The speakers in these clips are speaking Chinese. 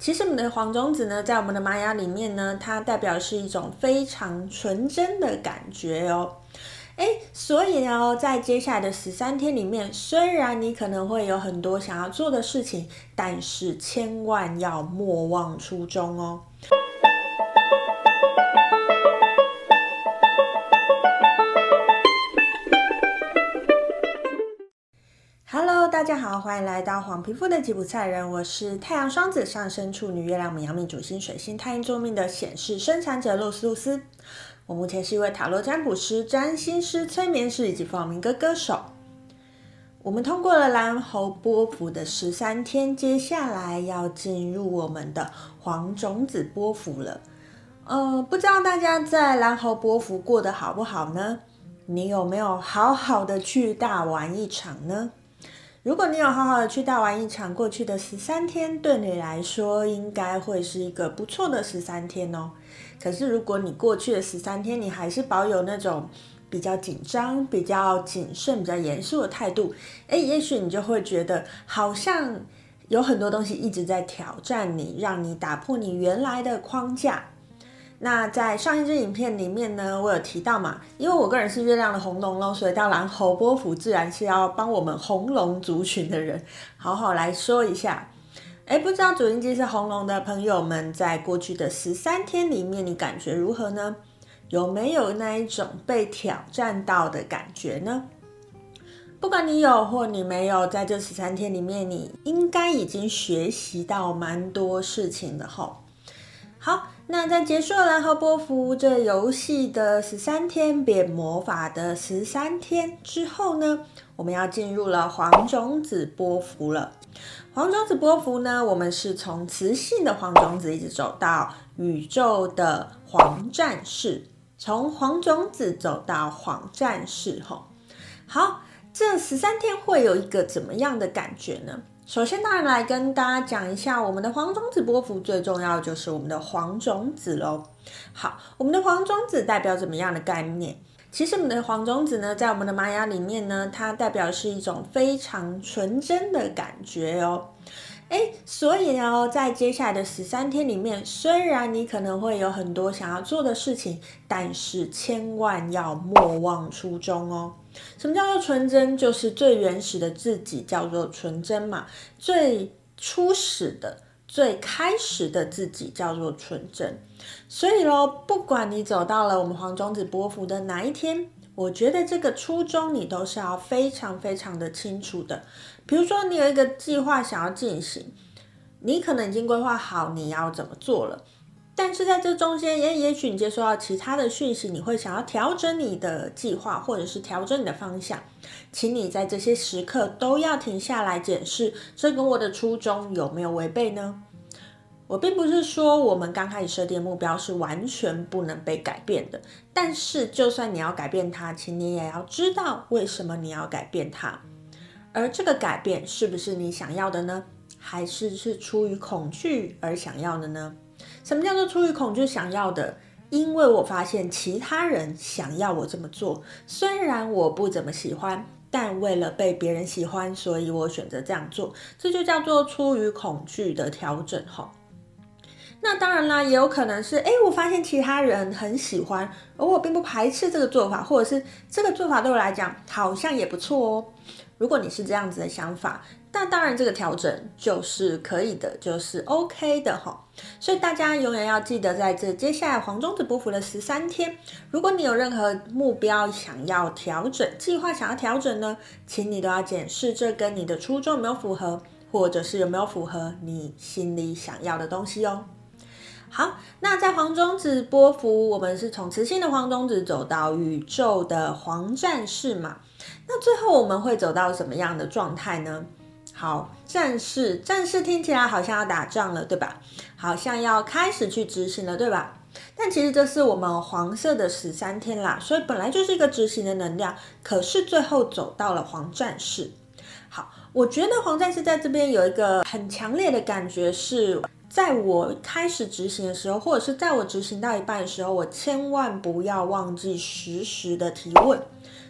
其实我们的黄种子呢，在我们的玛雅里面呢，它代表是一种非常纯真的感觉哦。诶，所以呢，在接下来的十三天里面，虽然你可能会有很多想要做的事情，但是千万要莫忘初衷哦。大家好，欢迎来到黄皮肤的吉普赛人，我是太阳双子上升处女月亮牡羊命主星水星太阴坐命的显示生产者露丝露丝。我目前是一位塔罗占卜师、占星师、催眠师以及放民歌歌手。我们通过了蓝猴波幅的十三天，接下来要进入我们的黄种子波幅了。呃，不知道大家在蓝猴波幅过得好不好呢？你有没有好好的去大玩一场呢？如果你有好好的去大玩一场，过去的十三天对你来说应该会是一个不错的十三天哦。可是如果你过去的十三天你还是保有那种比较紧张、比较谨慎、比较严肃的态度，诶，也许你就会觉得好像有很多东西一直在挑战你，让你打破你原来的框架。那在上一支影片里面呢，我有提到嘛，因为我个人是月亮的红龙咯，所以到蓝猴波符自然是要帮我们红龙族群的人好好来说一下。诶，不知道主音机是红龙的朋友们，在过去的十三天里面，你感觉如何呢？有没有那一种被挑战到的感觉呢？不管你有或你没有，在这十三天里面，你应该已经学习到蛮多事情的吼。好。那在结束了蓝猴波符这游戏的十三天变魔法的十三天之后呢，我们要进入了黄种子波符了。黄种子波符呢，我们是从磁性的黄种子一直走到宇宙的黄战士，从黄种子走到黄战士。吼，好，这十三天会有一个怎么样的感觉呢？首先，当然来跟大家讲一下，我们的黄种子波幅最重要就是我们的黄种子喽。好，我们的黄种子代表怎么样的概念？其实我们的黄种子呢，在我们的玛雅里面呢，它代表是一种非常纯真的感觉哦。诶，所以呢，在接下来的十三天里面，虽然你可能会有很多想要做的事情，但是千万要莫忘初衷哦。什么叫做纯真？就是最原始的自己叫做纯真嘛。最初始的、最开始的自己叫做纯真。所以咯，不管你走到了我们黄种子波幅的哪一天，我觉得这个初衷你都是要非常非常的清楚的。比如说，你有一个计划想要进行，你可能已经规划好你要怎么做了，但是在这中间，也也许你接收到其他的讯息，你会想要调整你的计划，或者是调整你的方向，请你在这些时刻都要停下来检视，这跟我的初衷有没有违背呢？我并不是说我们刚开始设定目标是完全不能被改变的，但是就算你要改变它，请你也要知道为什么你要改变它。而这个改变是不是你想要的呢？还是是出于恐惧而想要的呢？什么叫做出于恐惧想要的？因为我发现其他人想要我这么做，虽然我不怎么喜欢，但为了被别人喜欢，所以我选择这样做。这就叫做出于恐惧的调整哈。那当然啦，也有可能是，诶，我发现其他人很喜欢，而我并不排斥这个做法，或者是这个做法对我来讲好像也不错哦。如果你是这样子的想法，那当然这个调整就是可以的，就是 OK 的哈。所以大家永远要记得，在这接下来黄种子波符的十三天，如果你有任何目标想要调整，计划想要调整呢，请你都要检视这跟你的初衷有没有符合，或者是有没有符合你心里想要的东西哦。好，那在黄种子波符，我们是从磁性的黄种子走到宇宙的黄战士嘛。那最后我们会走到什么样的状态呢？好，战士，战士听起来好像要打仗了，对吧？好像要开始去执行了，对吧？但其实这是我们黄色的十三天啦，所以本来就是一个执行的能量，可是最后走到了黄战士。好，我觉得黄战士在这边有一个很强烈的感觉，是在我开始执行的时候，或者是在我执行到一半的时候，我千万不要忘记实时的提问。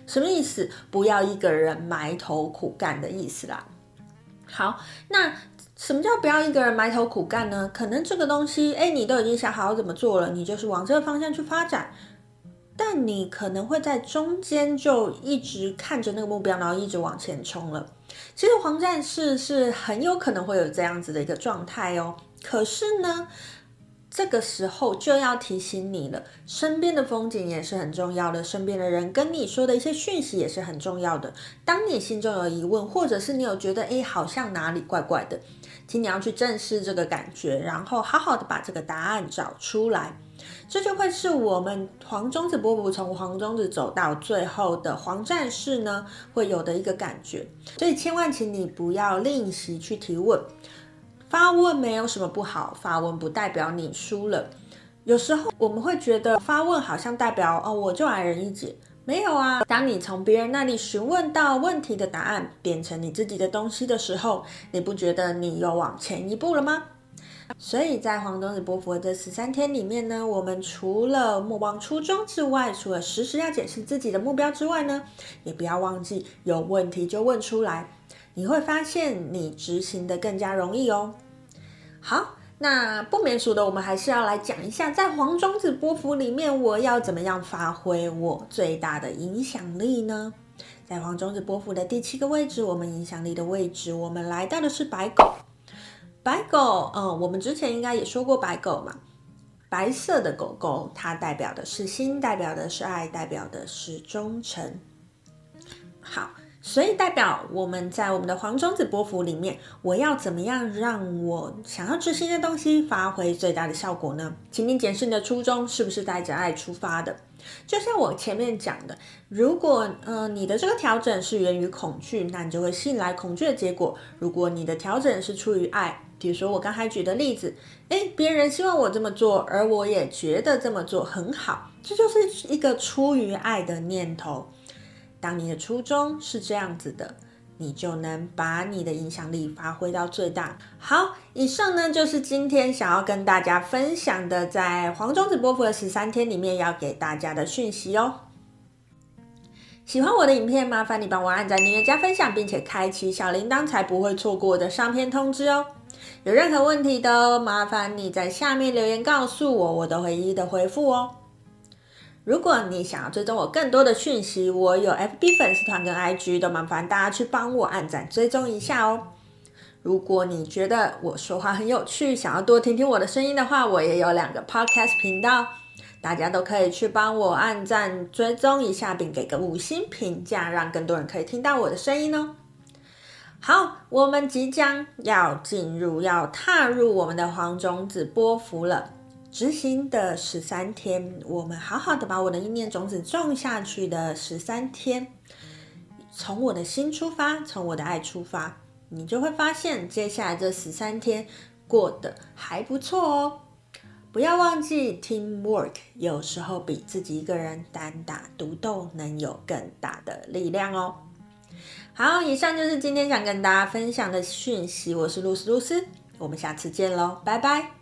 什么意思？不要一个人埋头苦干的意思啦。好，那什么叫不要一个人埋头苦干呢？可能这个东西，哎，你都已经想好怎么做了，你就是往这个方向去发展。但你可能会在中间就一直看着那个目标，然后一直往前冲了。其实黄战士是很有可能会有这样子的一个状态哦。可是呢，这个时候就要提醒你了，身边的风景也是很重要的，身边的人跟你说的一些讯息也是很重要的。当你心中有疑问，或者是你有觉得诶，好像哪里怪怪的，请你要去正视这个感觉，然后好好的把这个答案找出来。这就会是我们黄中子波符从黄中子走到最后的黄战士呢，会有的一个感觉。所以千万请你不要吝惜去提问，发问没有什么不好，发问不代表你输了。有时候我们会觉得发问好像代表哦，我就矮人一截，没有啊。当你从别人那里询问到问题的答案变成你自己的东西的时候，你不觉得你又往前一步了吗？所以在黄东子波佛的这十三天里面呢，我们除了莫忘初衷之外，除了时时要检视自己的目标之外呢，也不要忘记有问题就问出来，你会发现你执行的更加容易哦。好，那不免俗的，我们还是要来讲一下，在黄种子波符里面，我要怎么样发挥我最大的影响力呢？在黄种子波符的第七个位置，我们影响力的位置，我们来到的是白狗。白狗，嗯，我们之前应该也说过白狗嘛。白色的狗狗，它代表的是心，代表的是爱，代表的是忠诚。好，所以代表我们在我们的黄种子波幅里面，我要怎么样让我想要执行的东西发挥最大的效果呢？请你检视你的初衷是不是带着爱出发的。就像我前面讲的，如果呃你的这个调整是源于恐惧，那你就会吸引来恐惧的结果；如果你的调整是出于爱，比如说我刚才举的例子，诶，别人希望我这么做，而我也觉得这么做很好，这就是一个出于爱的念头。当你的初衷是这样子的，你就能把你的影响力发挥到最大。好，以上呢就是今天想要跟大家分享的，在黄种子波符的十三天里面要给大家的讯息哦。喜欢我的影片，麻烦你帮我按赞、订阅、加分享，并且开启小铃铛，才不会错过我的上片通知哦。有任何问题的，麻烦你在下面留言告诉我，我都会一一的回复哦。如果你想要追踪我更多的讯息，我有 FB 粉丝团跟 IG，都麻烦大家去帮我按赞追踪一下哦。如果你觉得我说话很有趣，想要多听听我的声音的话，我也有两个 Podcast 频道，大家都可以去帮我按赞追踪一下，并给个五星评价，让更多人可以听到我的声音哦。好，我们即将要进入，要踏入我们的黄种子波符了。执行的十三天，我们好好的把我的意念种子种下去的十三天，从我的心出发，从我的爱出发，你就会发现接下来这十三天过得还不错哦。不要忘记，teamwork 有时候比自己一个人单打独斗能有更大的力量哦。好，以上就是今天想跟大家分享的讯息。我是露丝露丝，我们下次见喽，拜拜。